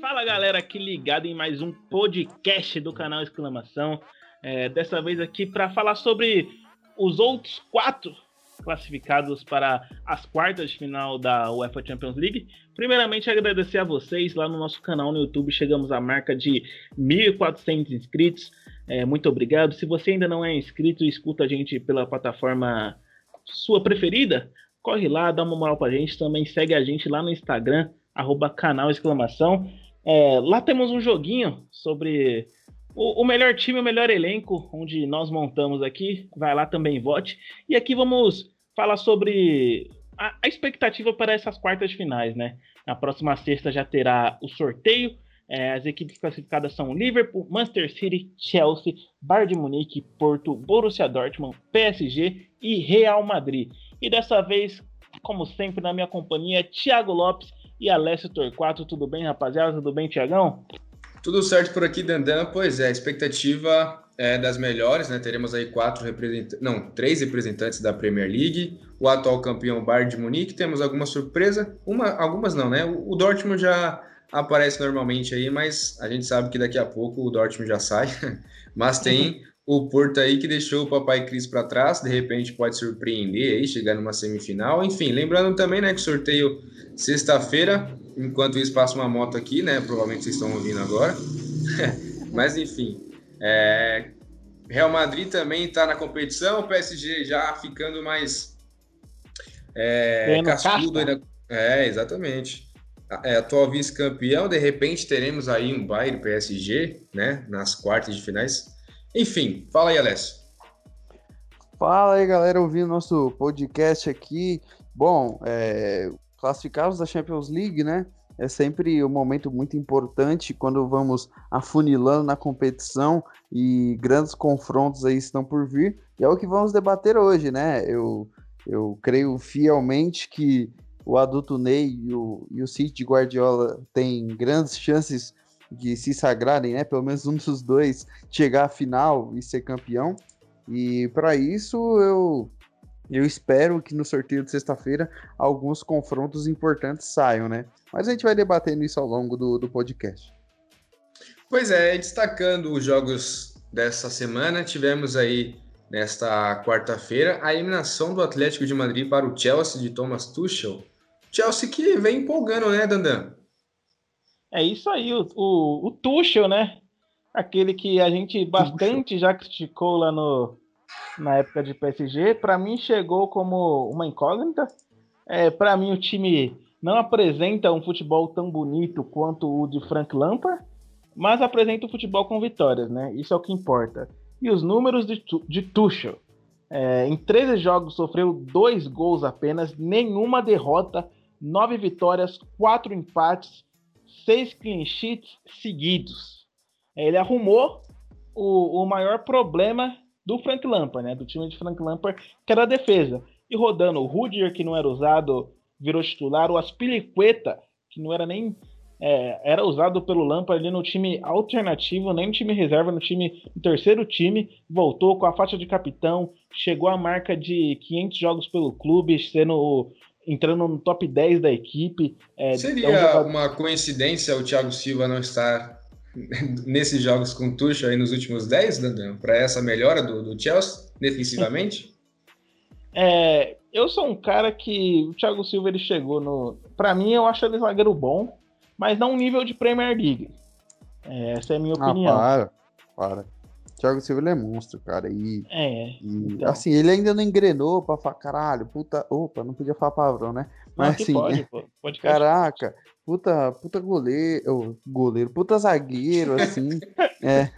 Fala galera, aqui ligado em mais um podcast do canal Exclamação. É, dessa vez aqui para falar sobre os outros quatro classificados para as quartas de final da UEFA Champions League. Primeiramente, agradecer a vocês lá no nosso canal no YouTube. Chegamos à marca de 1.400 inscritos. É, muito obrigado. Se você ainda não é inscrito escuta a gente pela plataforma sua preferida, corre lá, dá uma moral pra gente. Também segue a gente lá no Instagram, arroba canal exclamação. É, lá temos um joguinho sobre o, o, melhor time, o melhor elenco, onde nós montamos aqui. Vai lá também, vote. E aqui vamos falar sobre a, a expectativa para essas quartas finais, né? Na próxima sexta já terá o sorteio. É, as equipes classificadas são Liverpool, Manchester City, Chelsea, Bayern de Munique, Porto, Borussia Dortmund, PSG e Real Madrid. E dessa vez, como sempre, na minha companhia, Thiago Lopes e Alessio Torquato. Tudo bem, rapaziada? Tudo bem, Tiagão? Tudo certo por aqui, Dandan. Pois é, a expectativa é das melhores, né? Teremos aí quatro representantes, não, três representantes da Premier League, o atual campeão Bayern de Munique, temos alguma surpresa, uma, algumas não, né? O, o Dortmund já aparece normalmente aí, mas a gente sabe que daqui a pouco o Dortmund já sai. mas tem o Porto aí que deixou o Papai Cris para trás, de repente pode surpreender aí, chegar numa semifinal. Enfim, lembrando também, né, que sorteio sexta-feira, enquanto isso passa uma moto aqui, né? Provavelmente vocês estão ouvindo agora. Mas enfim, é... Real Madrid também está na competição, o PSG já ficando mais é, cascudo ainda. É, exatamente. É, atual vice-campeão, de repente teremos aí um Bayern PSG, né? Nas quartas de finais. Enfim, fala aí, Alessio. Fala aí, galera, ouvindo nosso podcast aqui. Bom, é, classificados da Champions League, né? É sempre um momento muito importante quando vamos afunilando na competição e grandes confrontos aí estão por vir. E é o que vamos debater hoje, né? Eu, eu creio fielmente que o adulto Ney e o, e o City Guardiola têm grandes chances de se sagrarem, né? Pelo menos um dos dois chegar à final e ser campeão. E para isso eu eu espero que no sorteio de sexta-feira alguns confrontos importantes saiam, né? Mas a gente vai debatendo isso ao longo do, do podcast. Pois é, destacando os jogos dessa semana, tivemos aí nesta quarta-feira a eliminação do Atlético de Madrid para o Chelsea de Thomas Tuchel. Chelsea que vem empolgando, né, Dandan? É isso aí, o, o, o Tuchel, né? Aquele que a gente bastante já criticou lá no, na época de PSG, para mim chegou como uma incógnita. É, para mim o time não apresenta um futebol tão bonito quanto o de Frank Lampard, mas apresenta o futebol com vitórias, né? Isso é o que importa. E os números de, de Tuchel. É, em 13 jogos sofreu dois gols apenas, nenhuma derrota, nove vitórias, quatro empates, seis clean sheets seguidos. É, ele arrumou o, o maior problema do Frank Lampard, né? Do time de Frank Lampard, que era a defesa. E rodando o Rudiger, que não era usado, virou titular. O Aspilicueta, que não era nem. É, era usado pelo Lampard ali no time alternativo, nem no time reserva, no time no terceiro time, voltou com a faixa de capitão, chegou à marca de 500 jogos pelo clube, sendo entrando no top 10 da equipe. É, Seria é um jogador... uma coincidência o Thiago Silva não estar nesses jogos com Tuchel aí nos últimos 10, Dandan, para essa melhora do, do Chelsea defensivamente? É, eu sou um cara que o Thiago Silva ele chegou no. Para mim, eu acho ele zagueiro bom, mas não um nível de Premier League. É, essa é a minha ah, opinião. Para, para. Thiago Silva ele é monstro, cara. E, é. E, então. Assim, ele ainda não engrenou pra falar, caralho, puta. Opa, não podia falar palavrão, né? Mas não, assim. Pode, pode caraca, puta, puta goleiro, goleiro, puta zagueiro, assim, é,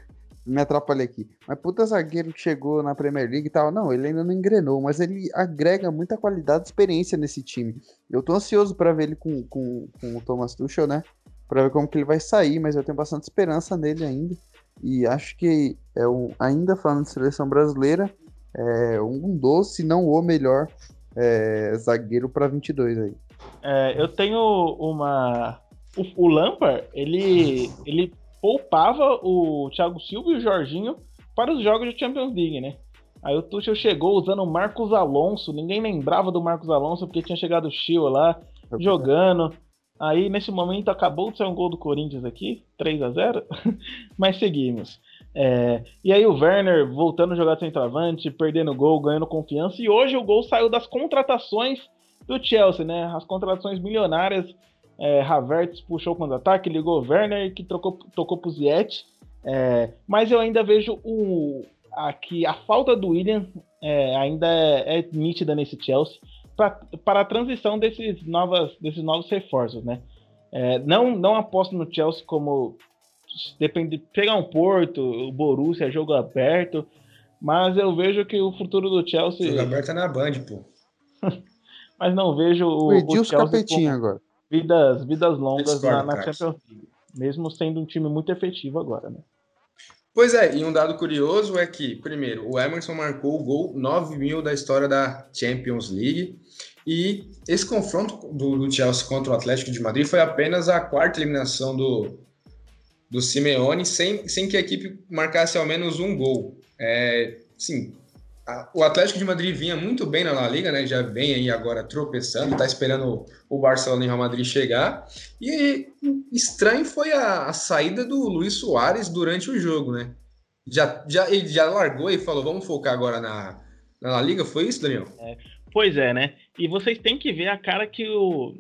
me atrapalhei aqui. Mas puta zagueiro que chegou na Premier League e tal, não, ele ainda não engrenou, mas ele agrega muita qualidade e experiência nesse time. Eu tô ansioso para ver ele com, com, com o Thomas Tuchel, né? Pra ver como que ele vai sair, mas eu tenho bastante esperança nele ainda. E acho que é ainda falando de seleção brasileira, é um doce, se não o melhor é, zagueiro para 22 aí. É, eu tenho uma. O, o Lampard, ele, ele poupava o Thiago Silva e o Jorginho para os jogos de Champions League, né? Aí o Tuchel chegou usando o Marcos Alonso, ninguém lembrava do Marcos Alonso porque tinha chegado o Chio lá, jogando. Aí nesse momento acabou de ser um gol do Corinthians aqui, 3 a 0 mas seguimos. É, e aí o Werner voltando a jogar centroavante, perdendo gol, ganhando confiança, e hoje o gol saiu das contratações do Chelsea, né? As contratações milionárias. É, Havertz puxou contra-ataque, ligou o Werner, que trocou, tocou pro Ziyech. É, mas eu ainda vejo o, aqui a falta do William é, ainda é, é, nítida nesse Chelsea pra, para a transição desses, novas, desses novos reforços, né? É, não, não aposto no Chelsea como depende pegar um Porto, o Borussia, jogo aberto, mas eu vejo que o futuro do Chelsea. Jogo aberto é na Band, pô. mas não vejo o, Perdi o os capetinhos agora. Vidas, vidas longas na, na Champions League, mesmo sendo um time muito efetivo agora, né? Pois é, e um dado curioso é que, primeiro, o Emerson marcou o gol 9 mil da história da Champions League. E esse confronto do, do, Chelsea contra o Atlético de Madrid foi apenas a quarta eliminação do, do Simeone, sem, sem que a equipe marcasse ao menos um gol. É, sim, o Atlético de Madrid vinha muito bem na La Liga, né? Já vem aí agora tropeçando, tá esperando o, Barcelona e o Real Madrid chegar. E estranho foi a, a, saída do Luiz Soares durante o jogo, né? Já, já, ele já largou e falou: vamos focar agora na, na La Liga. Foi isso, Daniel? É, pois é, né? E vocês têm que ver a cara que o,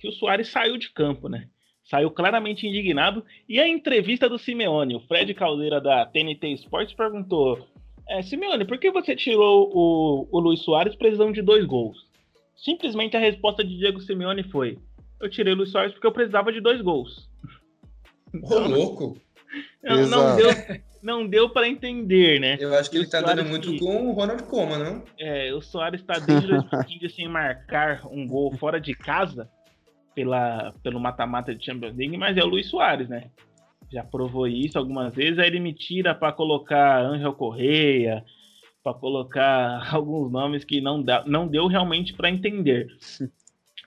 que o Soares saiu de campo, né? Saiu claramente indignado. E a entrevista do Simeone, o Fred Caldeira da TNT Sports perguntou: é, Simeone, por que você tirou o, o Luiz Soares precisando de dois gols? Simplesmente a resposta de Diego Simeone foi: Eu tirei o Luiz Soares porque eu precisava de dois gols. Então, Ô, louco! Não, não deu, não deu para entender, né? Eu acho que ele tá dando muito que, com o Ronald Koeman, não? É, o Soares tá desde 2015 sem marcar um gol fora de casa pela, pelo mata-mata de Champions League, mas é o Luiz Soares, né? Já provou isso algumas vezes, aí ele me tira para colocar Angel Correia, para colocar alguns nomes que não, dá, não deu realmente para entender.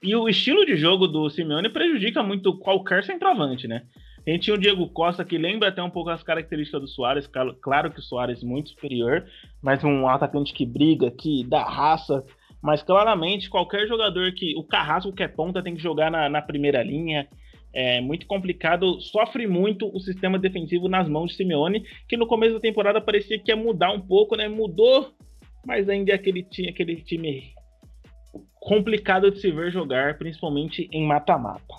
E o estilo de jogo do Simeone prejudica muito qualquer centroavante, né? A gente tinha o Diego Costa, que lembra até um pouco as características do Soares. Claro que o Soares é muito superior, mas um atacante que briga, que dá raça. Mas claramente, qualquer jogador que. O Carrasco, que é ponta, tem que jogar na, na primeira linha é muito complicado, sofre muito o sistema defensivo nas mãos de Simeone, que no começo da temporada parecia que ia mudar um pouco, né? Mudou, mas ainda é aquele, aquele time complicado de se ver jogar, principalmente em mata-mata.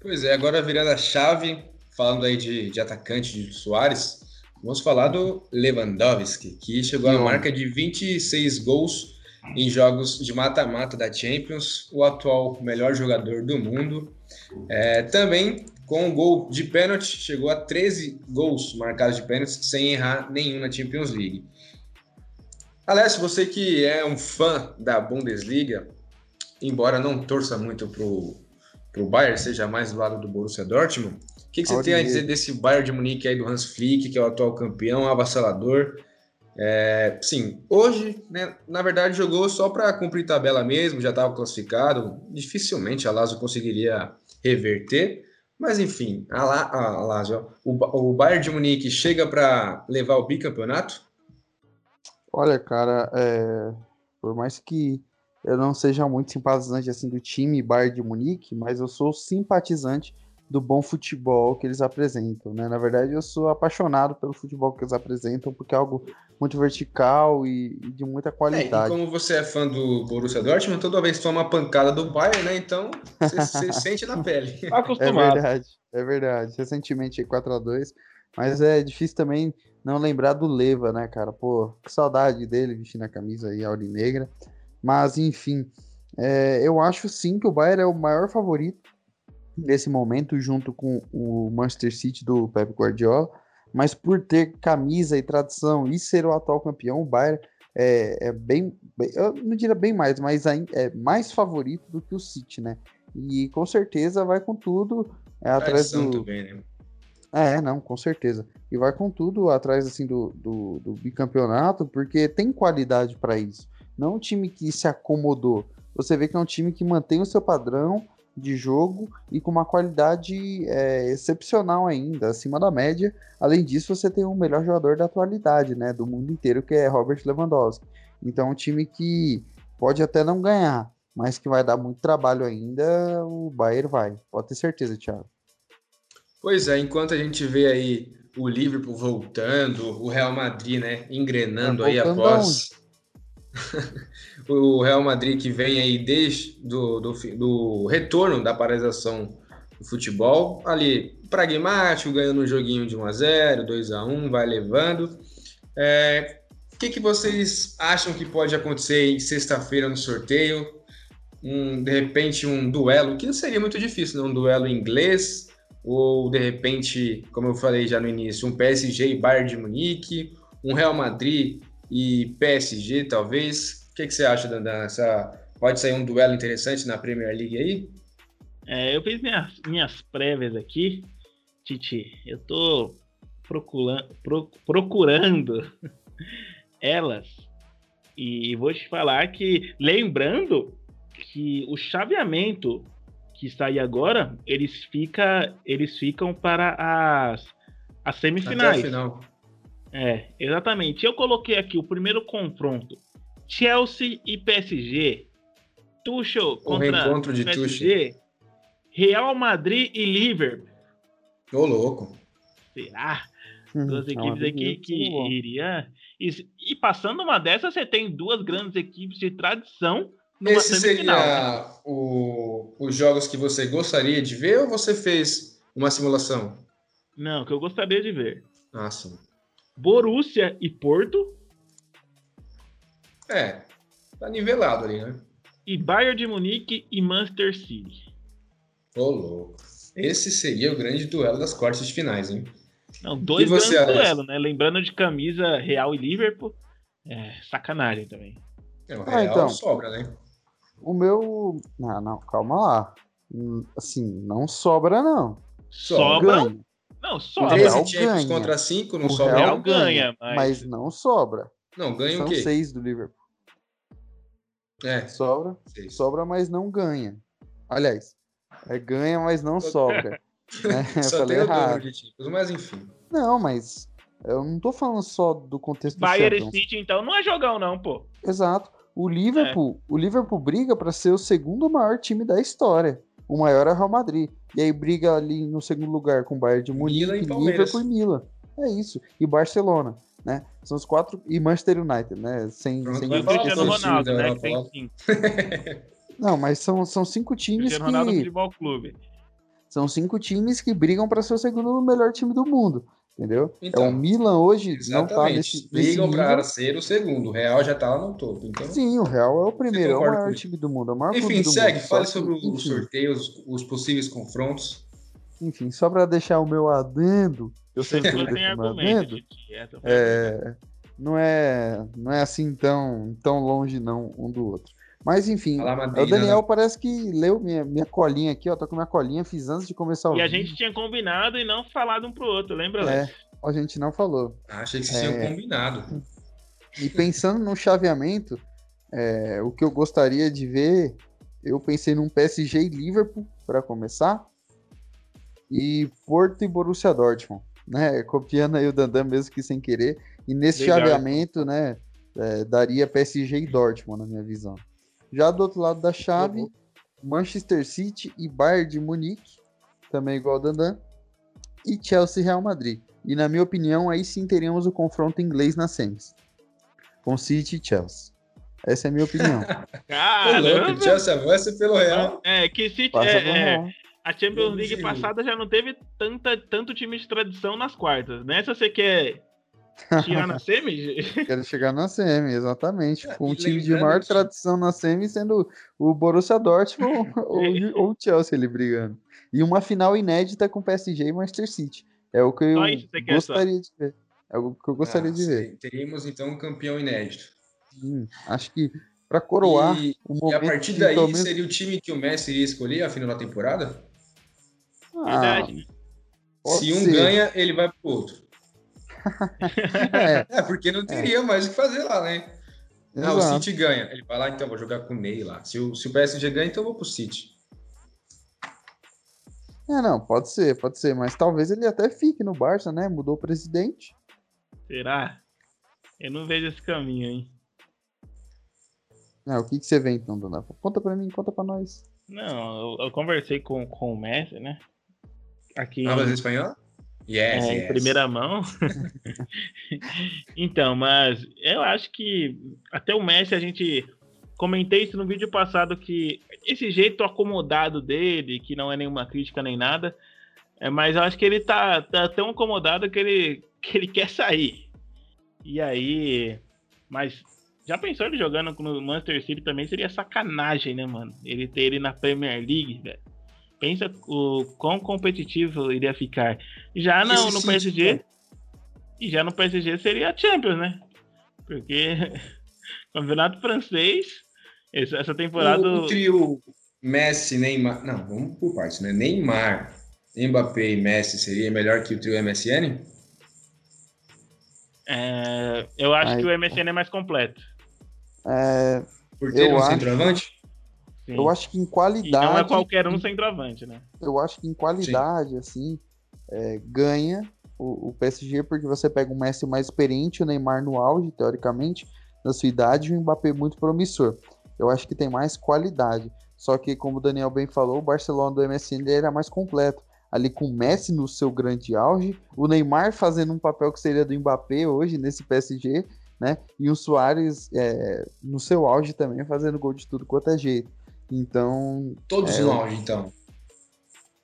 Pois é, agora virando a chave, falando aí de, de atacante de Soares, vamos falar do Lewandowski, que chegou à marca de 26 gols em jogos de mata-mata da Champions, o atual melhor jogador do mundo. É, também com um gol de pênalti, chegou a 13 gols marcados de pênalti sem errar nenhum na Champions League. Alessio, você que é um fã da Bundesliga, embora não torça muito pro, pro Bayern, seja mais do lado do Borussia Dortmund, o que, que você tem a dizer desse Bayern de Munique aí do Hans Flick, que é o atual campeão, avassalador? É, sim, hoje, né, na verdade, jogou só para cumprir tabela mesmo, já estava classificado. Dificilmente a Lazio conseguiria reverter. Mas enfim, a, La, a Lazio, o, o Bayern de Munique chega para levar o bicampeonato? Olha, cara, é, por mais que eu não seja muito simpatizante assim do time Bayern de Munique, mas eu sou simpatizante do bom futebol que eles apresentam, né? Na verdade, eu sou apaixonado pelo futebol que eles apresentam, porque é algo muito vertical e, e de muita qualidade. É, e como você é fã do Borussia Dortmund, toda vez que toma uma pancada do Bayern, né? Então, você sente na pele. Tá é verdade, é verdade. Recentemente 4 a 2 mas é difícil também não lembrar do Leva, né, cara? Pô, que saudade dele vestindo a camisa aí negra. Mas, enfim, é, eu acho sim que o Bayern é o maior favorito nesse momento, junto com o Manchester City do Pep Guardiola, mas por ter camisa e tradição e ser o atual campeão, o Bayern é, é bem, eu não diria bem mais, mas é mais favorito do que o City, né? E com certeza vai com tudo é, atrás do. Também, né? É, não, com certeza. E vai com tudo atrás assim do, do, do bicampeonato, porque tem qualidade para isso. Não é um time que se acomodou. Você vê que é um time que mantém o seu padrão, de jogo e com uma qualidade é, excepcional ainda, acima da média. Além disso, você tem o melhor jogador da atualidade, né, do mundo inteiro, que é Robert Lewandowski. Então, um time que pode até não ganhar, mas que vai dar muito trabalho ainda, o Bayern vai. Pode ter certeza, Thiago. Pois é, enquanto a gente vê aí o Liverpool voltando, o Real Madrid, né, engrenando tá aí após o Real Madrid que vem aí desde do, do, do retorno da paralisação do futebol, ali pragmático, ganhando um joguinho de 1 a 0, 2 a 1, vai levando. É, o que, que vocês acham que pode acontecer em sexta-feira no sorteio? Um, de repente um duelo, que não seria muito difícil, né? um duelo inglês, ou de repente, como eu falei já no início, um PSG e Bayern de Munique, um Real Madrid e PSG, talvez. O que, que você acha, Dandan? Essa, pode sair um duelo interessante na Premier League aí? É, eu fiz minhas, minhas prévias aqui, Titi. Eu tô procurando, pro, procurando elas e vou te falar que, lembrando que o chaveamento que está aí agora, eles, fica, eles ficam para as, as semifinais. É, exatamente. Eu coloquei aqui o primeiro confronto: Chelsea e PSG. Tuchel contra o de PSG. Tuchel. Real Madrid e Liverpool. Ô, louco. Será? Hum, duas é equipes aqui que iria. E, e, passando uma dessas, você tem duas grandes equipes de tradição. Esse seria o, os jogos que você gostaria de ver ou você fez uma simulação? Não, que eu gostaria de ver. Ah, sim. Borussia e Porto. É, tá nivelado ali, né? E Bayern de Munique e Manchester City. Ô, louco. Esse seria o grande duelo das quartas de finais, hein? Não, dois grandes duelos, né? Lembrando de camisa Real e Liverpool. É, sacanagem também. É, o ah, Real ah, então, sobra, né? O meu. Não, não, calma lá. Hum, assim, não sobra, não. Sobra? Ganha. Não, sobra. 13 Champions contra 5 não o sobra. Real ganha, mas... mas... não sobra. Não, ganha São o quê? São 6 do Liverpool. É. Sobra, seis. sobra, mas não ganha. Aliás, é ganha, mas não sobra. é, Só falei tem errado. de títulos, mas enfim. Não, mas eu não tô falando só do contexto Bayern do Bayern City, então, não é jogão não, pô. Exato. O Liverpool, é. o Liverpool briga para ser o segundo maior time da história. O maior é o Real Madrid. E aí briga ali no segundo lugar com o Bayern de Munique, Liverpool e Milan. É isso. E Barcelona, né? São os quatro e Manchester United, né? Sem, Pronto, sem vai falar Ronaldo, né? Que tem cinco. Não, mas são, são cinco times Cristiano que... Ronaldo Futebol Clube. São cinco times que brigam para ser o segundo melhor time do mundo. Entendeu? Então, é, o Milan hoje exatamente. não tá nesse. Brigam para ser o segundo. O Real já tá lá no topo. Então... Sim, o Real é o primeiro, é o maior time do mundo. É o maior Enfim, segue, mundo. fale sobre que, os sorteios, os possíveis confrontos. Enfim, só para deixar o meu adendo, eu sempre meu adendo. É, não é, não é assim tão, tão longe não um do outro. Mas enfim, o Daniel né? parece que leu minha, minha colinha aqui, ó. Tô com minha colinha, fiz antes de começar o E vídeo. a gente tinha combinado e não falado um pro outro, lembra, É, a gente não falou. Ah, achei que vocês é... tinham combinado. E pensando no chaveamento, é, o que eu gostaria de ver, eu pensei num PSG e Liverpool para começar. E Porto e Borussia Dortmund, né? Copiando aí o Dandan mesmo que sem querer. E nesse Legal. chaveamento, né? É, daria PSG e Dortmund, na minha visão. Já do outro lado da chave, uhum. Manchester City e Bayern de Munique, também igual ao Dandan, e Chelsea e Real Madrid. E na minha opinião, aí sim teríamos o confronto inglês na semis. Com City e Chelsea. Essa é a minha opinião. Caramba! O Chelsea avança pelo Real. É, que City. É, é, a Champions League passada já não teve tanta, tanto time de tradição nas quartas. Nessa você quer Chegar na semi? Quero chegar na semi, exatamente. Com um time de maior tradição na semi sendo o Borussia Dortmund ou, o Chelsea ele brigando. E uma final inédita com PSG e Manchester City. É o que eu gostaria de ver. É o que eu gostaria ah, de ver. Teríamos então um campeão inédito. Sim, acho que para coroar e, e a partir daí menos... seria o time que o Messi iria escolher a final da temporada? Ah, Verdade. Se um ser. ganha, ele vai pro outro é. é. porque não teria é. mais o que fazer lá, né? Não, ah, o City ganha. Ele vai lá, então, vou jogar com o Ney lá. Se o, se o PSG ganha, então eu vou pro City. É, não, pode ser, pode ser, mas talvez ele até fique no Barça, né? Mudou o presidente. Será? Eu não vejo esse caminho, hein? Ah, o que, que você vê então, Dona? Conta pra mim, conta pra nós. Não, eu, eu conversei com, com o Messi, né? Aqui Hablas espanhol? Yes, é, em yes. primeira mão. então, mas eu acho que até o Messi a gente comentei isso no vídeo passado que esse jeito acomodado dele, que não é nenhuma crítica nem nada, é, mas eu acho que ele tá, tá tão acomodado que ele, que ele quer sair. E aí, mas já pensou ele jogando no Manchester City também seria sacanagem, né, mano? Ele ter ele na Premier League, velho. Pensa o quão competitivo iria ficar. Já não, no PSG. né? E já no PSG seria a Champions, né? Porque campeonato francês, essa temporada. O, o trio Messi, Neymar. Não, vamos por partes, né? Neymar, Mbappé e Messi seria melhor que o trio MSN? é, eu acho Ai, que o MSN é mais completo. É, Por ter Eu um acho- centroavante? Sim. eu acho que em E qualidade. não é qualquer um centroavante, né? eu acho que em qualidade, assim, é, ganha o, o PSG, porque você pega o Messi mais experiente, o Neymar no auge, teoricamente, da sua idade, e o Mbappé muito promissor. Eu acho que tem mais qualidade. Só que, como o Daniel bem falou, o Barcelona do MSN era mais completo. Ali com o Messi no seu grande auge, o Neymar fazendo um papel que seria do Mbappé hoje nesse PSG, né? E o Soares é, no seu auge também, fazendo gol de tudo quanto é jeito. Então, Todos É, no auge, então.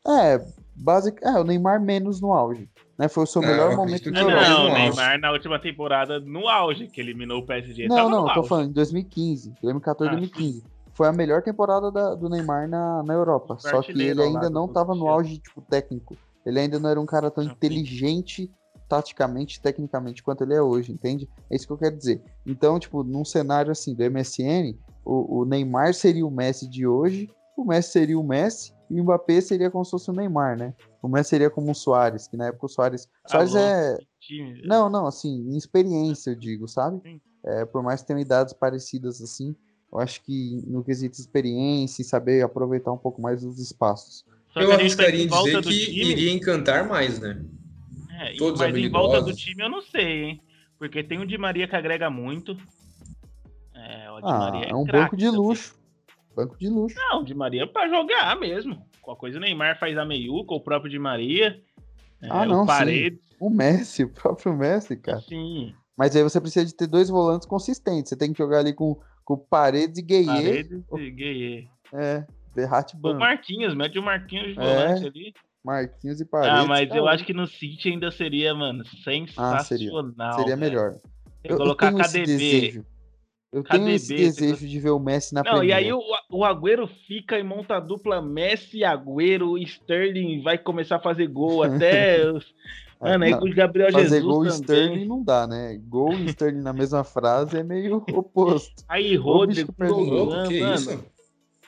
é, basic, é, o Neymar menos no auge. Né? Foi o seu Não, melhor momento de Não, não, o auge. Neymar na última temporada no auge, que eliminou o PSG. Não, tava não, no eu tô auge. falando em 2015, 2014, Ah, 2015. Foi a melhor temporada da- do Neymar na, na Europa. Só que ele ainda não tava no auge tipo, técnico. Ele ainda não era um cara tão inteligente taticamente, tecnicamente, quanto ele é hoje, entende? É isso que eu quero dizer. Então, tipo, num cenário assim do MSN, o, o Neymar seria o Messi de hoje, o Messi seria o Messi e o Mbappé seria como se fosse o Neymar, né? O Messi seria como o Soares, que na época o Soares. Soares Alô? é, Time. não, não, assim, em experiência, eu digo, sabe? É, por mais que tenham idades parecidas assim, eu acho que no quesito experiência e saber aproveitar um pouco mais os espaços. Só Eu tá arriscaria em dizer que time. iria encantar mais, né? É, todos mas em volta do habilidosos. time eu não sei, hein? Porque tem o Di Maria que agrega muito. É, o Di Ah, Maria é um craque banco de luxo. Banco de luxo. Não, o Di Maria é pra jogar mesmo. Qualquer coisa o Neymar faz a meiuca, o próprio Di Maria. é, Ah, não, o Paredes, O Messi, o próprio Messi, cara. sim. Mas aí você precisa de ter dois volantes consistentes. Você tem que jogar ali com, com Paredes e Gueye. Paredes e Gueye. É, Derrate O. Marquinhos, mete o Marquinhos de É, volante ali. Marquinhos e Paredes. Ah, mas eu cara, acho que no City ainda seria, mano, Ah, seria. sensacional. seria velho. melhor. Eu, eu colocar esse KDB. Eu tenho KDB, esse você desejo de ver o Messi na Não, Premier. e aí o, o Agüero fica e monta a dupla Messi, Agüero, Sterling vai começar a fazer gol até. os- Mano, aí Não, com o Gabriel Fazer Jesus gol e também. Sterling não dá, né? Gol e Sterling na mesma frase é meio oposto. Aí Rodrigo, Golão, que mano. isso?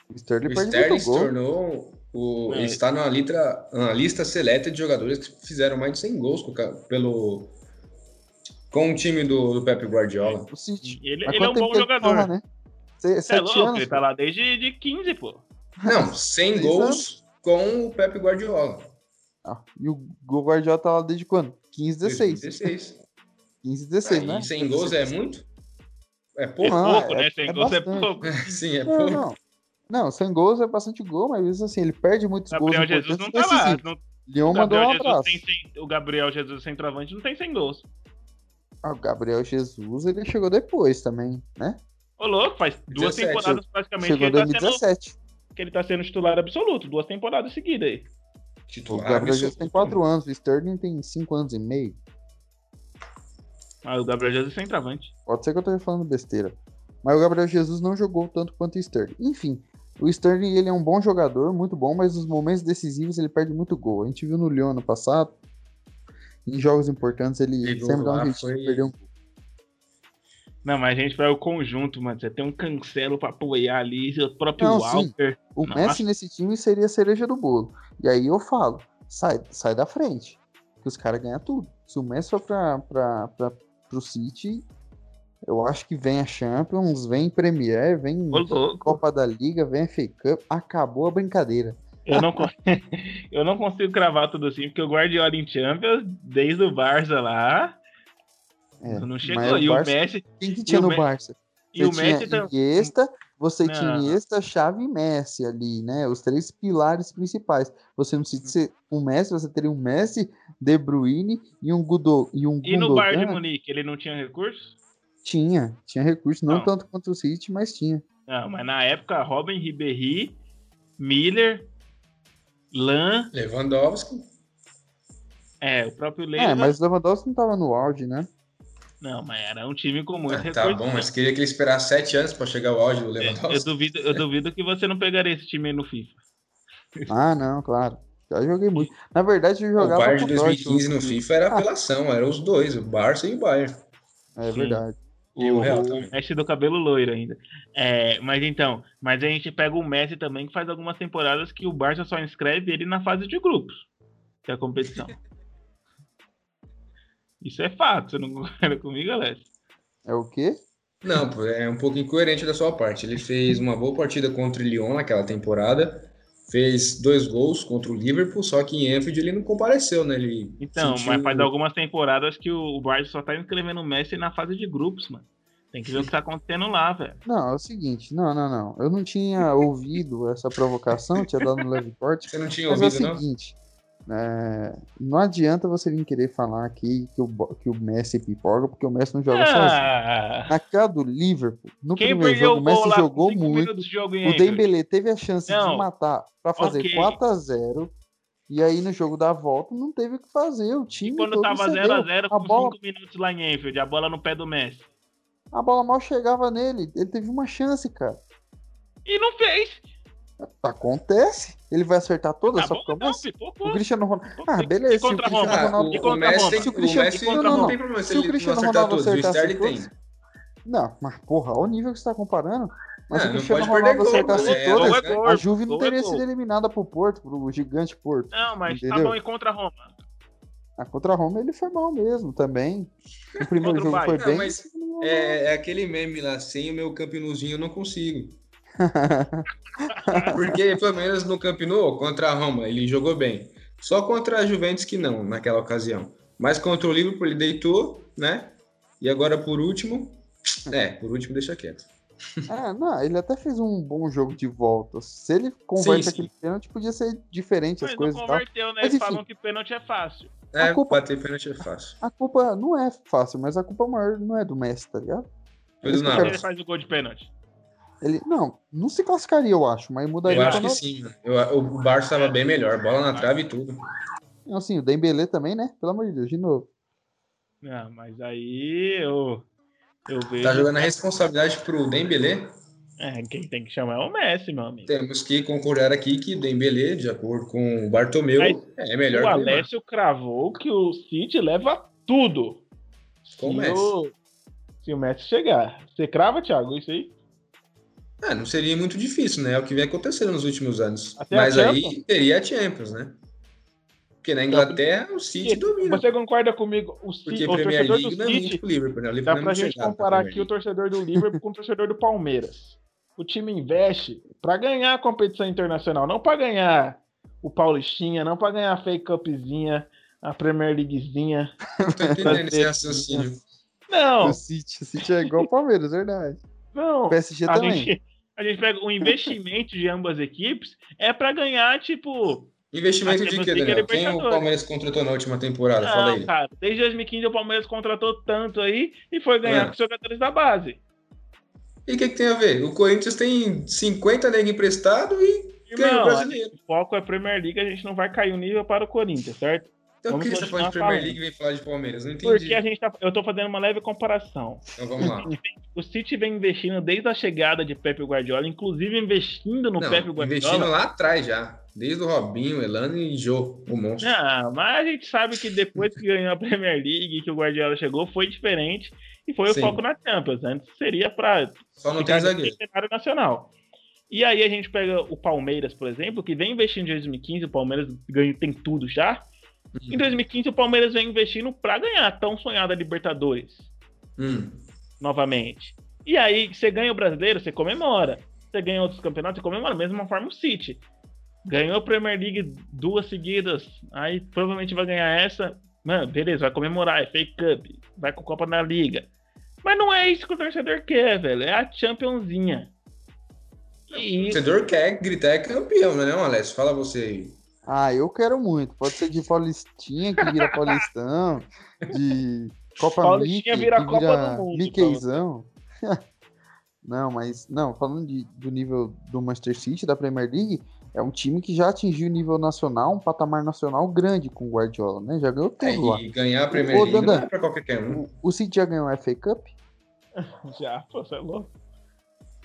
O Sterling O Sterling se gol. tornou. O, É. ele está numa, litra, uma lista seleta de jogadores que fizeram mais de 100 gols pelo, com o time do, do Pepe Guardiola. O City. Ele, ele é um bom tá jogador. lá, né? Se- Você é Sete louco, anos. ele tá lá desde de 15, pô. Não, 100 Seis gols com o Pepe Guardiola. Ah, e o Gol Guardiola tá lá desde quando? 15, 16. 16. 15, 16, né? E 100 gols é muito? É É pouco? Não, pouco, é- né? Sem é gols é bastante. pouco. Sim, é Não, pouco. não. Não, 100 gols é bastante gol, mas isso assim, ele perde muitos gols Gabriel Jesus não tá lá. Não, Leon o, mandou Gabriel um Jesus abraço. tem 100 o Gabriel Jesus centroavante não tem 100 gols. Ah, o Gabriel Jesus, ele chegou depois também, né? Ô, louco, faz duas 17, temporadas praticamente que Chegou em ele, tá sendo, 2017. que ele tá sendo titular absoluto. Duas temporadas seguidas aí. O Titular Gabriel Jesus tem 4 anos, o Sterling tem 5 anos e meio. Ah, o Gabriel Jesus é centroavante. Pode ser que eu esteja falando besteira. Mas o Gabriel Jesus não jogou tanto quanto o Sterling. Enfim, o Sterling ele é um bom jogador, muito bom, mas nos momentos decisivos ele perde muito gol. A gente viu no Lyon ano passado. Em jogos importantes ele Pegou sempre dá um jeitinho de foi- perder um. Não, mas a gente vai o conjunto, mano. Você tem um cancelo pra apoiar ali, o próprio Não, sim. Walker. O Nossa. Messi nesse time seria a cereja do bolo. E aí eu falo, sai, sai da frente. Que os caras ganham tudo. Se o Messi for pra, pra, pra, pro City, eu acho que vem a Champions, vem Premier, vem Ô. Copa da Liga, vem a FA Cup, acabou a brincadeira. Eu não, eu não consigo cravar tudo assim, porque o Guardiola em Champions, desde o Barça lá, é, não chegou. E Barça, o Messi. Quem que tinha no Barça? E o Messi tinha Iniesta, você não. tinha Iniesta, Xavi e Messi ali, né? Os três pilares principais. Você não precisa ser um Messi, você teria um Messi, De Bruyne e um Gudo e um E no Bayern de Munique, ele não tinha recurso? Tinha, tinha recurso, não, não. tanto quanto o City, mas tinha. Não, mas na época, Robin Ribéry, Miller, Lan... Lewandowski. É, o próprio Lewandowski. É, mas o Lewandowski não tava no auge, né? Não, mas era um time com muito ah, Tá bom, mas queria que ele esperasse sete anos para chegar ao auge do Lewandowski. Eu duvido, eu duvido que você não pegaria esse time aí no FIFA. Ah, não, claro. Já joguei muito. Na verdade, eu jogava. O Bayern de 2015 no FIFA era apelação, ah. eram os dois, o Barça e o Bayern. É Sim. verdade. E o, o Real também. Messi do cabelo loiro ainda. É, mas então, mas a gente pega o Messi também, que faz algumas temporadas que o Barça só inscreve ele na fase de grupos, que é a competição. Isso é fato, você não concorda comigo, Alessio? É o quê? Não, é um pouco incoerente da sua parte. Ele fez uma boa partida contra o Lyon naquela temporada, fez dois gols contra o Liverpool, só que em Anfield ele não compareceu, né? Ele então, sentiu... mas faz algumas temporadas que o Barça só tá inscrevendo o Messi na fase de grupos, mano. Tem que ver o que tá acontecendo lá, velho. Não, é o seguinte, não, não, não. Eu não tinha ouvido essa provocação, tinha dado no leve corte. Você não tinha ouvido, é o seguinte, não? É, não adianta você vir querer falar aqui que o, que o Messi pipoca, porque o Messi não joga ah, sozinho. Na cara do Liverpool, no primeiro jogo, o Messi jogou muito. O Dembele teve a chance não. de matar para fazer okay. 4 a 0 e aí no jogo da volta não teve o que fazer. O time. E quando tava 0x0 com 5 bola... minutos lá em Enfield, a bola no pé do Messi. A bola mal chegava nele. Ele teve uma chance, cara. E não fez. Acontece. Ele vai acertar todas, tá só porque o O Cristiano Ronaldo. Ah, beleza. E contra o Cristiano Ronaldo. O, o Messi, o Messi não, não, não tem problema. Se, se o Cristiano Ronaldo acertasse todas. Não, mas porra, olha o nível que você tá comparando. Mas se o Cristiano Ronaldo acertasse é, todas, é a Juve não teria sido eliminada pro Porto, pro gigante Porto. Não, mas tá entendeu? tá bom e contra a Roma. Ah, contra a Roma ele foi mal mesmo também. O primeiro jogo foi bem. Mas é, é, aquele meme lá, sem o meu campinozinho eu não consigo. Porque, pelo menos no Camp Nou, contra a Roma, ele jogou bem. Só contra a Juventus que não, naquela ocasião. Mas contra o Liverpool ele deitou, né? E agora, por último... É, por último, deixa quieto. É, não, ele até fez um bom jogo de volta. Se ele converte sim, aquele sim. pênalti, podia ser diferente Mas as coisas. Não converteu, né? Mas, enfim, falam que pênalti é fácil. É, a culpa, bater pênalti é fácil. A culpa não é fácil, mas a culpa maior não é do Messi, tá ligado? Foi do nada. Ele faz o gol de pênalti. Ele, não, não se classificaria, eu acho, mas mudaria. Eu acho que sim. Eu, o Barça estava bem melhor, bola na trave e tudo. Assim, o Dembele também, né? Pelo amor de Deus, de novo. Não, mas aí eu, eu vejo... Tá jogando a responsabilidade pro Dembele? É, quem tem que chamar é o Messi, meu amigo. Temos que concordar aqui que Dembele, de acordo com o Bartomeu, mas é melhor o Alessio cravou que o City leva tudo. Com o Messi. O, se o Messi chegar. Você crava, Thiago, isso aí? É, não seria muito difícil, né? É o que vem acontecendo nos últimos anos. Até Mas aí teria a Champions, né? Porque na Inglaterra o City domina. Você concorda comigo? O, City, Porque o Premier torcedor League do City, não é muito pro Liverpool, né? O Liverpool dá pra gente comparar aqui o torcedor do Liverpool com o torcedor do Palmeiras. O time investe para ganhar a competição internacional, não para ganhar o Paulistinha, não para ganhar a Fake Cupzinha, a Premier Leaguezinha. Não tô entendendo esse raciocínio. Não. O City, o City é igual o Palmeiras, verdade. Não. O PSG também. Gente, a gente pega o investimento de ambas equipes é para ganhar, tipo. Investimento de quê, Daniel? Quem o Palmeiras contratou na última temporada? Não, Fala aí. Cara, desde 2015 o Palmeiras contratou tanto aí e foi ganhar é. com os jogadores da base. E o que, que, tem a ver? O Corinthians tem 50 nego emprestado e ganha o brasileiro. O foco é Premier League, a gente não vai cair o nível para o Corinthians, certo? Então, por que você fala de Premier League e vem falar de Palmeiras? Não entendi. Porque a gente tá, eu tô fazendo uma leve comparação. Então vamos lá. O City vem investindo desde a chegada de Pepe Guardiola, inclusive investindo no não, Pepe Guardiola. Investindo lá atrás já. Desde o Robinho, Elano e Jô, o monstro. Ah, mas a gente sabe que depois que ganhou a Premier League que o Guardiola chegou, foi diferente e foi Sim. o foco na Champions. Antes seria para Só não tem zagueiro. cenário nacional. E aí a gente pega o Palmeiras, por exemplo, que vem investindo em 2015, o Palmeiras ganha, tem tudo já. Em 2015, o Palmeiras vem investindo para ganhar a tão sonhada Libertadores. Hum. Novamente. E aí, você ganha o brasileiro, você comemora. Você ganha outros campeonatos, você comemora. Mesma forma o City. Ganhou a Premier League duas seguidas. Aí provavelmente vai ganhar essa. Mano, beleza, vai comemorar, é fake cup, vai com Copa da Liga. Mas não é isso que o torcedor quer, velho. É a Championzinha. E... O torcedor quer gritar é campeão, não é, não, Alessio? Fala você aí. Ah, eu quero muito. Pode ser de Paulistinha, que vira Paulistão, de Copa Paulistinha Mickey, vira que Copa vira do Mundo. Mickeyzão. não, mas, não, falando de, do nível do Manchester City, da Premier League, é um time que já atingiu o nível nacional, um patamar nacional grande com o Guardiola, né? Já ganhou tudo É, lá. e ganhar a Premier Ô, League não é pra qualquer um. O, o City já ganhou a FA Cup? Já, pô, você é louco.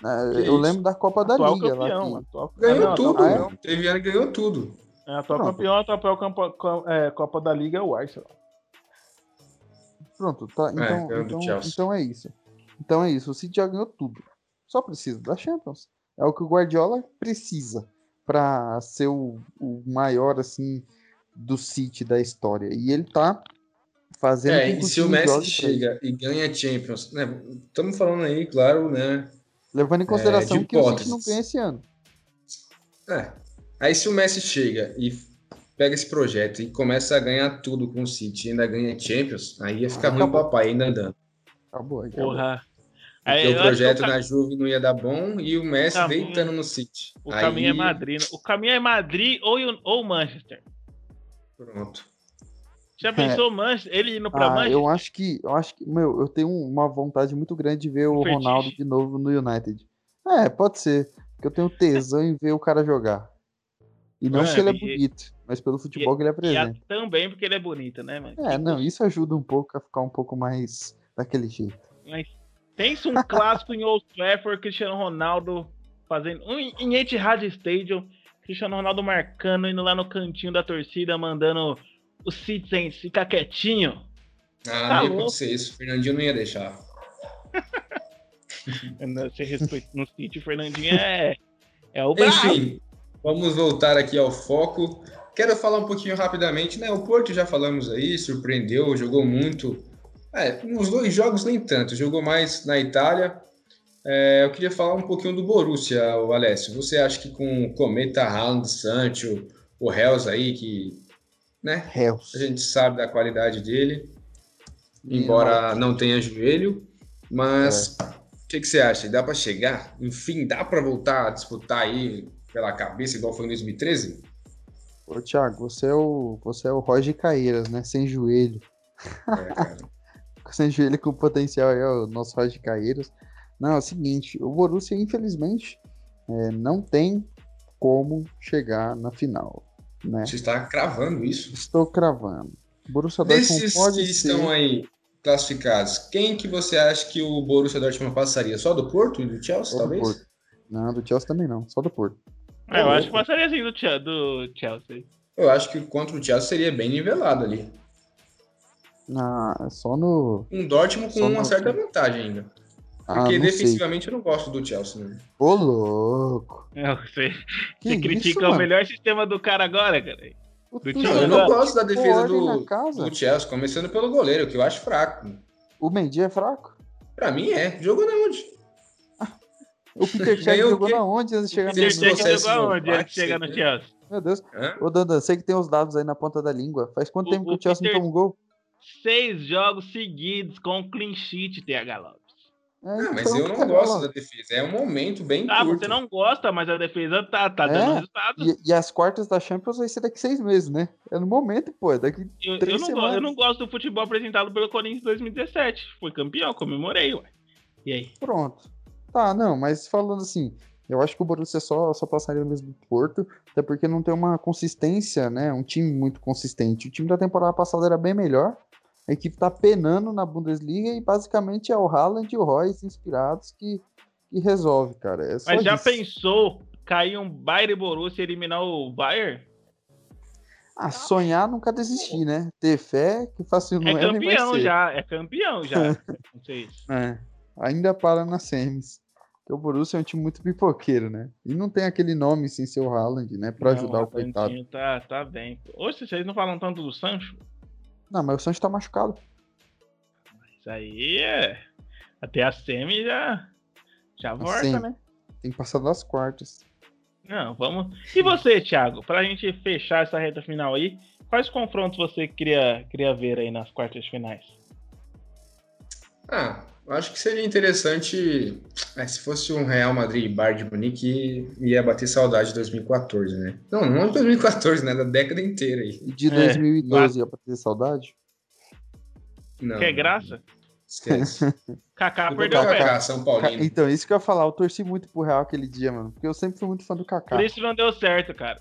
É, Que eu isso? lembro da Copa da Atual Liga campeão, lá. Que... Atual... Ganhou Ah, não, tudo, ah, é? Teve ano que ganhou tudo. É, atual Pronto. campeão, atual campo- é, Copa da Liga é o Arsenal. Pronto, tá. Então, ganhou do então, então é isso. Então é isso. O City já ganhou tudo. Só precisa da Champions. É o que o Guardiola precisa para ser o, o maior assim do City da história. E ele tá fazendo É, e se o Messi chega e ganha Champions, né? Estamos falando aí, claro, né? Levando em consideração É, que o City hipóteses. não ganha esse ano. É. Aí se o Messi chega e pega esse projeto e começa a ganhar tudo com o City e ainda ganha Champions, aí ia ficar ruim Acabou. pro papai ainda andando. Acabou, acabou. Porra. Porque Aí, o projeto o, na Juve não ia dar bom e o Messi Caminho- deitando no City. o Aí, caminho é Madrid. O caminho é Madrid ou, ou Manchester. Pronto. Já pensou Manchester? Ele indo pra Ah, Manchester? eu acho que, eu acho que, meu, eu tenho uma vontade muito grande de ver o fetiche. Ronaldo de novo no United. É, pode ser, porque eu tenho tesão em ver o cara jogar. E não Mano, porque ele é e- bonito, mas pelo futebol que ele E a- apresenta. também porque ele é bonito, né, mano? É, não, isso ajuda um pouco a ficar um pouco mais daquele jeito. Mas pensa um clássico em Old Trafford, Cristiano Ronaldo fazendo. Um em Etihad Stadium, Cristiano Ronaldo marcando, indo lá no cantinho da torcida, mandando os citizens ficar quietinho. Ah, Tá não ia acontecer isso. O Fernandinho não ia deixar. Você respeita no City, o Fernandinho é. É o. Enfim, vamos voltar aqui ao foco. Quero falar um pouquinho rapidamente, né? O Porto já falamos aí, surpreendeu, jogou muito. É, nos dois jogos nem tanto, jogou mais na Itália. É, eu queria falar um pouquinho do Borussia, o Alessio. Você acha que com o Cometa, Haaland, Sancho, o Hells aí, que né, Hells. a gente sabe da qualidade dele, embora não tenha joelho, mas o que, que você acha? Dá para chegar? Enfim, dá para voltar a disputar aí pela cabeça igual foi em 2013? Ô, Thiago, você é o, você é o Roger Caeiras, né? Sem joelho. É, cara. Sem joelho com potencial aí, ó, o nosso Roger Caeiras. Não, é o seguinte, o Borussia, infelizmente, é, não tem como chegar na final, né? Você está cravando isso? Estou cravando. O Borussia Dortmund Desses pode que ser... estão aí classificados, quem que você acha que o Borussia Dortmund passaria? Só do Porto e do Chelsea, Só do talvez? Porto. Não, do Chelsea também não, só do Porto. É, eu acho que passaria assim do, Chel- do Chelsea. Eu acho que contra o Chelsea seria bem nivelado ali. Ah, é só no. Um Dortmund com Só uma no- certa vantagem ainda. Ah, Porque sei. defensivamente eu não gosto do Chelsea, né? Ô, louco. É, Você, você isso, critica mano? o melhor sistema do cara agora, cara. Do. Não, eu não gosto da defesa do, do Chelsea, começando pelo goleiro, que eu acho fraco. O Mendy é fraco? Pra mim é. Jogou na onde? O Peter Cech jogou na onde antes de chegar no Você no- processo jogou aonde antes de chegar no? Chelsea? Meu Deus. Hã? Ô, Dandan, sei que tem os dados aí na ponta da língua. Faz quanto O- tempo que o o Chelsea Peter- não toma um gol? Seis jogos seguidos com clean sheet, TH Lopes. É, Ah, mas então, eu não cara, gosto ó. da defesa. É um momento bem Ah, curto. você não gosta, mas a defesa tá, tá É? dando resultado. E, e as quartas da Champions vai ser daqui seis meses, né? É no momento, pô. É daqui. Eu, eu três não gosto, semanas. eu não gosto do futebol apresentado pelo Corinthians em 2017. Foi campeão, comemorei, ué. E aí? Pronto. Tá, não, mas falando assim, eu acho que o Borussia só, só passaria mesmo do Porto, até porque não tem uma consistência, né? Um time muito consistente. O time da temporada passada era bem melhor. A equipe tá penando na Bundesliga e basicamente é o Haaland e o Royce inspirados que, que resolve, cara. É Mas já isso. pensou cair um Bayern e Borussia e eliminar o Bayern? Ah, sonhar nunca desistir, né? Ter fé que fácil não É é, campeão já, é campeão já. Não sei. É, ainda para nas semis. Porque o Borussia é um time muito pipoqueiro, né? E não tem aquele nome sem ser o Haaland, né? Pra Não, ajudar o coitado. Atlantinho Tá, tá bem. Hoje vocês não falam tanto do Sancho? Não, mas o Sancho tá machucado. Isso aí é. Até a semi já. Já volta, semi. né? Tem que passar das quartas. Não, vamos. E você, Thiago, para a gente fechar essa reta final aí, quais confrontos você queria, queria ver aí nas quartas finais? Ah, acho que seria interessante é, se fosse um Real Madrid e Bayern de Munique ia bater saudade de 2014, né? Não, não de 2014, né? Da década inteira aí. E de 2012 é, ia bater saudade? Não. Quer graça? Esquece. Kaká perdeu o pé. São Paulino. Então, isso que eu ia falar, eu torci muito pro Real aquele dia, mano. Porque eu sempre fui muito fã do Kaká. Por isso não deu certo, cara.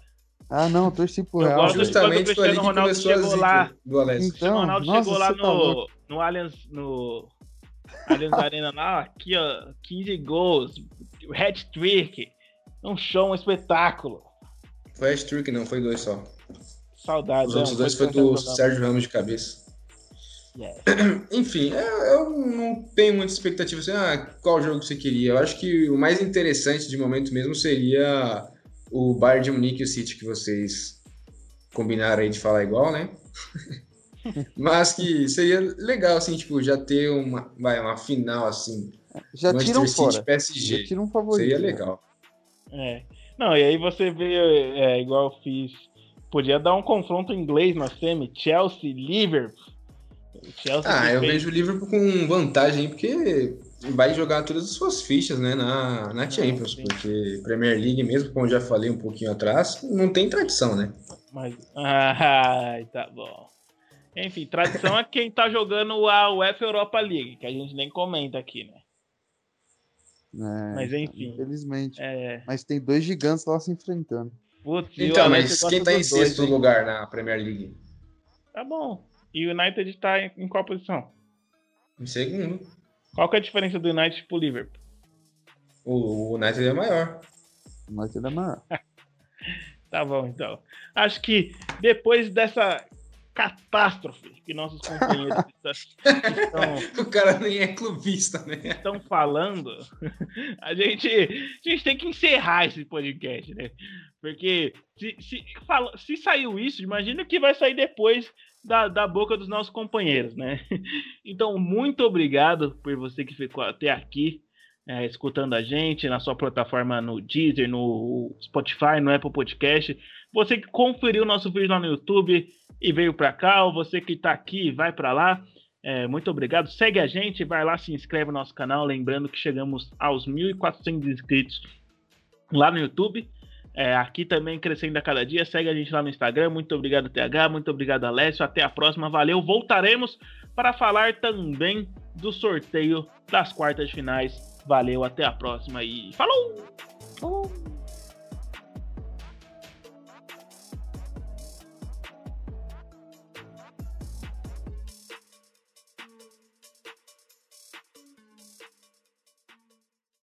Ah, não, eu torci pro Eu Real. o Justamente foi ali Cristiano que Ronaldo começou a chegou zica lá. do Alessio. O Então, Ronaldo nossa, chegou lá tá no, no Allianz, no Allianz Arena lá, aqui ó, 15 gols, hat-trick, um show, um espetáculo. Foi hat-trick, não, foi dois só. Saudades. Os é, outros dois foi do. Sérgio Ramos de cabeça. Yeah. Enfim, é, eu não tenho muita expectativa assim, ah, qual jogo você queria. Eu acho que o mais interessante de momento mesmo seria o Bayern de Munique e o City que vocês combinaram aí de falar igual, né? Mas que seria legal, assim, tipo, já ter uma, vai, uma final, assim, Já tiram Manchester City fora. PSG. Já tiram um favorito. Seria né? legal. É. Não, e aí você vê, é, igual eu fiz, podia dar um confronto inglês na semi, Chelsea, Liverpool. Chelsea Ah, eu fez- vejo o Liverpool com vantagem, porque vai jogar todas as suas fichas, né, na, na Champions, sim. porque Premier League mesmo, como eu já falei um pouquinho atrás, não tem tradição, né? Mas... Ai, tá bom. Enfim, tradição é quem tá jogando a UEFA Europa League, que a gente nem comenta aqui, né? É, Mas enfim. Infelizmente. É. Mas tem dois gigantes lá se enfrentando. Putz, o Então, United mas quem tá em dos dois, sexto hein? lugar na Premier League? Tá bom. E o United tá em, em qual posição? Em segundo. Qual que é a diferença do United pro Liverpool? O, o United é maior. O United é maior. Tá bom, então. Acho que depois dessa catástrofe que nossos companheiros estão, O cara nem é clubista, né? estão falando, a gente, a gente tem que encerrar esse podcast, né? Porque se, se, fala- se saiu isso, imagina o que vai sair depois da, da boca dos nossos companheiros, né? Então, muito obrigado por você que ficou até aqui. É, escutando a gente na sua plataforma no Deezer, no Spotify, no Apple Podcast. Você que conferiu nosso vídeo lá no YouTube e veio para cá, ou você que está aqui e vai para lá, é, muito obrigado. Segue a gente, vai lá, se inscreve no nosso canal. Lembrando que chegamos aos 1.400 inscritos lá no YouTube. É, aqui também crescendo a cada dia. Segue a gente lá no Instagram. Muito obrigado, TH. Muito obrigado, Alessio. Até a próxima. Valeu. Voltaremos para falar também do sorteio das quartas finais. Valeu, até a próxima e falou!